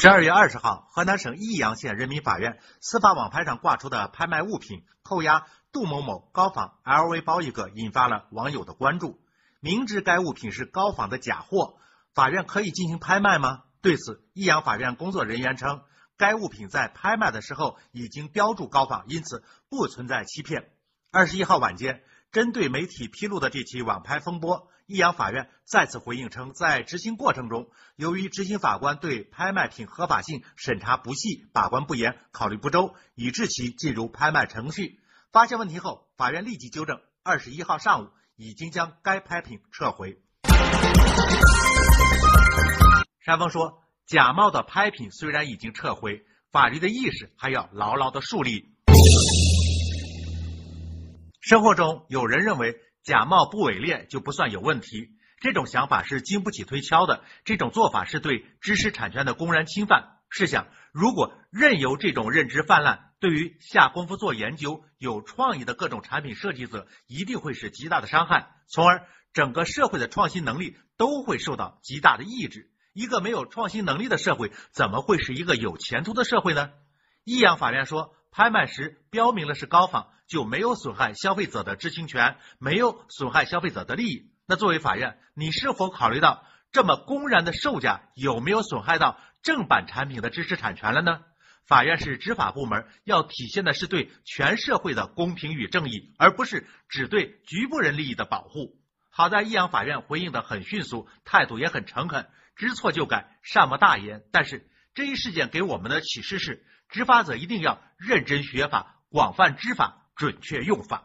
十二月二十号，河南省益阳县人民法院司法网拍上挂出的拍卖物品扣押杜某某高仿 LV 包一个，引发了网友的关注。明知该物品是高仿的假货，法院可以进行拍卖吗？对此，益阳法院工作人员称，该物品在拍卖的时候已经标注高仿，因此不存在欺骗。二十一号晚间。针对媒体披露的这起网拍风波，益阳法院再次回应称，在执行过程中，由于执行法官对拍卖品合法性审查不细、把关不严、考虑不周，以致其进入拍卖程序。发现问题后，法院立即纠正，二十一号上午已经将该拍品撤回。山峰说，假冒的拍品虽然已经撤回，法律的意识还要牢牢的树立。生活中有人认为假冒不伪劣就不算有问题，这种想法是经不起推敲的。这种做法是对知识产权的公然侵犯。试想，如果任由这种认知泛滥，对于下功夫做研究、有创意的各种产品设计者，一定会是极大的伤害，从而整个社会的创新能力都会受到极大的抑制。一个没有创新能力的社会，怎么会是一个有前途的社会呢？益阳法院说。拍卖时标明了是高仿，就没有损害消费者的知情权，没有损害消费者的利益。那作为法院，你是否考虑到这么公然的售价有没有损害到正版产品的知识产权了呢？法院是执法部门，要体现的是对全社会的公平与正义，而不是只对局部人利益的保护。好在益阳法院回应的很迅速，态度也很诚恳，知错就改，善莫大焉。但是这一事件给我们的启示是。执法者一定要认真学法，广泛知法，准确用法。